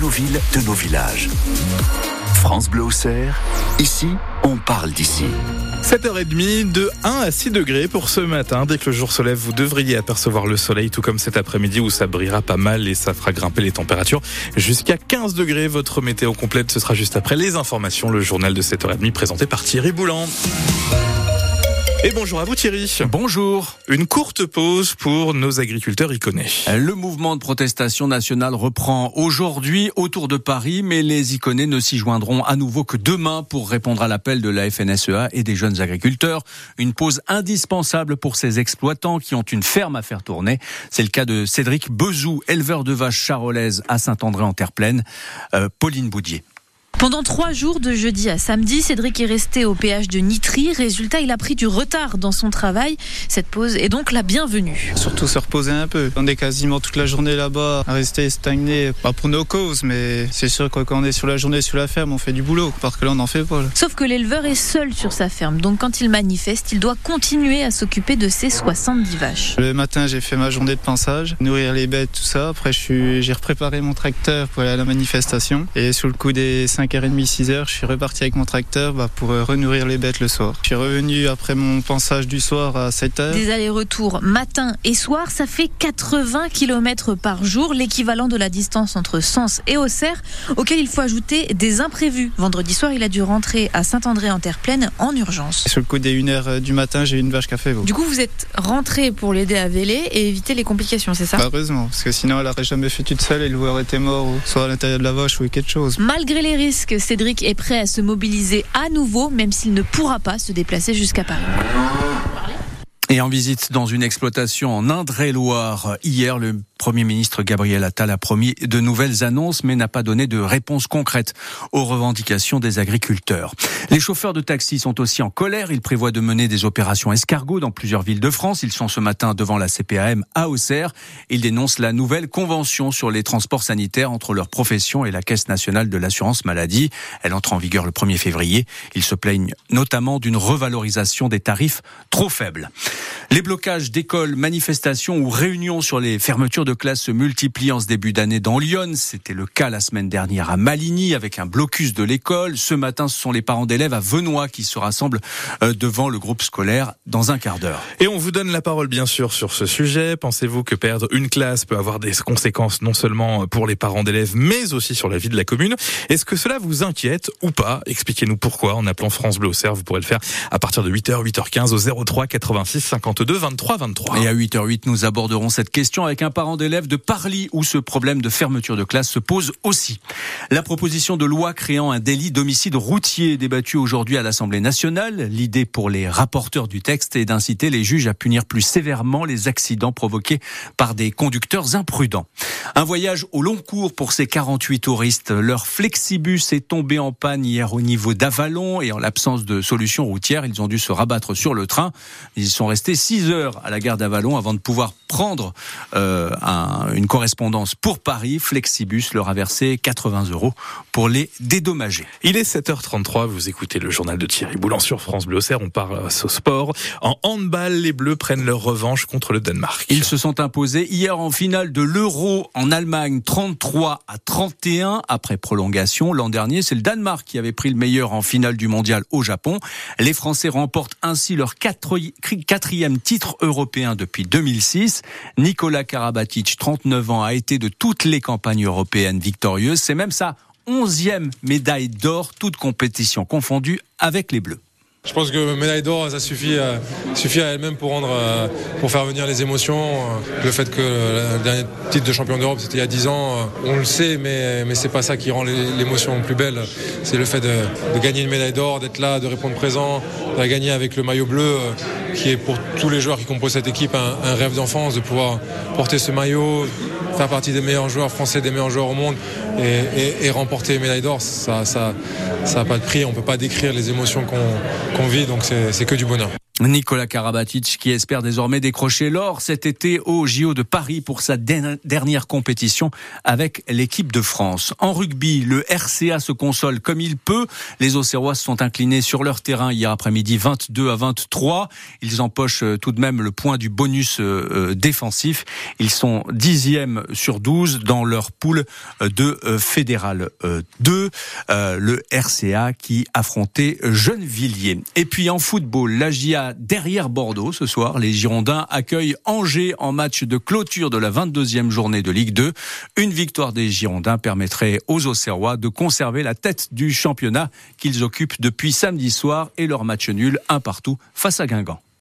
nos villes, de nos villages. France Bleu ici, on parle d'ici. 7h30 de 1 à 6 degrés pour ce matin. Dès que le jour se lève, vous devriez apercevoir le soleil, tout comme cet après-midi où ça brillera pas mal et ça fera grimper les températures jusqu'à 15 degrés. Votre météo complète, ce sera juste après les informations, le journal de 7h30 présenté par Thierry Boulan. Et bonjour à vous Thierry. Bonjour. Une courte pause pour nos agriculteurs iconés. Le mouvement de protestation nationale reprend aujourd'hui autour de Paris, mais les iconés ne s'y joindront à nouveau que demain pour répondre à l'appel de la FNSEA et des jeunes agriculteurs. Une pause indispensable pour ces exploitants qui ont une ferme à faire tourner. C'est le cas de Cédric Bezou, éleveur de vaches charolaises à Saint-André-en-Terre-Pleine. Euh, Pauline Boudier. Pendant trois jours de jeudi à samedi, Cédric est resté au péage de Nitry. Résultat, il a pris du retard dans son travail. Cette pause est donc la bienvenue. Surtout se reposer un peu. On est quasiment toute la journée là-bas à rester stagné, pas pour nos causes, mais c'est sûr que quand on est sur la journée sur la ferme, on fait du boulot, parce que là on n'en fait pas. Sauf que l'éleveur est seul sur sa ferme, donc quand il manifeste, il doit continuer à s'occuper de ses 70 vaches. Le matin, j'ai fait ma journée de pensage, nourrir les bêtes, tout ça. Après, j'ai préparé mon tracteur pour aller à la manifestation. Et sur le coup des 5 5h30, 6h, je suis reparti avec mon tracteur bah, pour euh, renourrir les bêtes le soir. Je suis revenu après mon pensage du soir à 7h. Des allers-retours matin et soir, ça fait 80 km par jour, l'équivalent de la distance entre Sens et Auxerre, auquel il faut ajouter des imprévus. Vendredi soir, il a dû rentrer à Saint-André-en-Terre-Pleine en urgence. Sur le coup des 1h euh, du matin, j'ai eu une vache café. Du coup, vous êtes rentré pour l'aider à véler et éviter les complications, c'est ça? Bah, Heureusement, parce que sinon elle n'aurait jamais fait toute seule et le aurait été mort, soit à l'intérieur de la vache ou quelque chose. Malgré les risques, que Cédric est prêt à se mobiliser à nouveau, même s'il ne pourra pas se déplacer jusqu'à Paris. Et en visite dans une exploitation en Indre-et-Loire, hier, le Premier ministre Gabriel Attal a promis de nouvelles annonces, mais n'a pas donné de réponse concrète aux revendications des agriculteurs. Les chauffeurs de taxi sont aussi en colère. Ils prévoient de mener des opérations escargots dans plusieurs villes de France. Ils sont ce matin devant la CPAM à Auxerre. Ils dénoncent la nouvelle convention sur les transports sanitaires entre leur profession et la Caisse nationale de l'assurance maladie. Elle entre en vigueur le 1er février. Ils se plaignent notamment d'une revalorisation des tarifs trop faibles. Les blocages d'écoles, manifestations ou réunions sur les fermetures de classes se multiplient en ce début d'année dans Lyon. C'était le cas la semaine dernière à Maligny avec un blocus de l'école. Ce matin, ce sont les parents d'élèves à Venoy qui se rassemblent euh, devant le groupe scolaire dans un quart d'heure. Et on vous donne la parole bien sûr sur ce sujet. Pensez-vous que perdre une classe peut avoir des conséquences non seulement pour les parents d'élèves mais aussi sur la vie de la commune? Est-ce que cela vous inquiète ou pas? Expliquez-nous pourquoi en appelant France Bleu au Cerf. Vous pourrez le faire à partir de 8h, 8h15 au 03 86 52 23 23. Et à 8h08, nous aborderons cette question avec un parent d'élève de Parly où ce problème de fermeture de classe se pose aussi. La proposition de loi créant un délit d'homicide routier débattue aujourd'hui à l'Assemblée nationale. L'idée pour les rapporteurs du texte est d'inciter les juges à punir plus sévèrement les accidents provoqués par des conducteurs imprudents. Un voyage au long cours pour ces 48 touristes. Leur flexibus est tombé en panne hier au niveau d'Avalon et en l'absence de solution routière, ils ont dû se rabattre sur le train. Ils sont restés 6 heures à la gare d'Avalon avant de pouvoir prendre euh, un, une correspondance pour Paris. Flexibus leur a versé 80 euros pour les dédommager. Il est 7h33, vous écoutez le journal de Thierry Boulan sur France Bleu Auxerre, on parle au sport. En handball, les Bleus prennent leur revanche contre le Danemark. Ils se sont imposés hier en finale de l'Euro en Allemagne 33 à 31 après prolongation. L'an dernier, c'est le Danemark qui avait pris le meilleur en finale du mondial au Japon. Les Français remportent ainsi leur quatrième titre européen depuis 2006. Nicolas Karabatic, 39 ans, a été de toutes les campagnes européennes victorieuses. C'est même sa onzième médaille d'or, toute compétition confondue avec les Bleus. Je pense que médaille d'or, ça suffit, à, suffit à elle-même euh, pour faire venir les émotions. Le fait que le dernier titre de champion d'Europe, c'était il y a 10 ans, euh, on le sait, mais, mais c'est pas ça qui rend l'émotion plus belle. C'est le fait de, gagner une médaille d'or, d'être là, de répondre présent, de gagner avec le maillot bleu, euh, qui est pour tous les joueurs qui composent cette équipe un, rêve d'enfance, de pouvoir porter ce maillot, faire partie des meilleurs joueurs français, des meilleurs joueurs au monde et, remporter une médaille d'or, ça n'a ça, ça pas de prix. On peut pas décrire les émotions qu'on vit, donc c'est que du bonheur. Nicolas Karabatic qui espère désormais décrocher l'or cet été au JO de Paris pour sa dernière compétition avec l'équipe de France. En rugby, le RCA se console comme il peut. Les Auxerrois se sont inclinés sur leur terrain hier après-midi 22 à 23. Ils empochent euh, tout de même le point du bonus euh, euh, défensif. Ils sont dixième sur 12 dans leur poule de fédéral 2. Le RCA qui affrontait Gennevilliers. Et puis en football, la GIA derrière Bordeaux ce soir. Les Girondins accueillent Angers en match de clôture de la 22e journée de Ligue 2. Une victoire des Girondins permettrait aux Auxerrois de conserver la tête du championnat qu'ils occupent depuis samedi soir et leur match nul un partout face à Guingamp.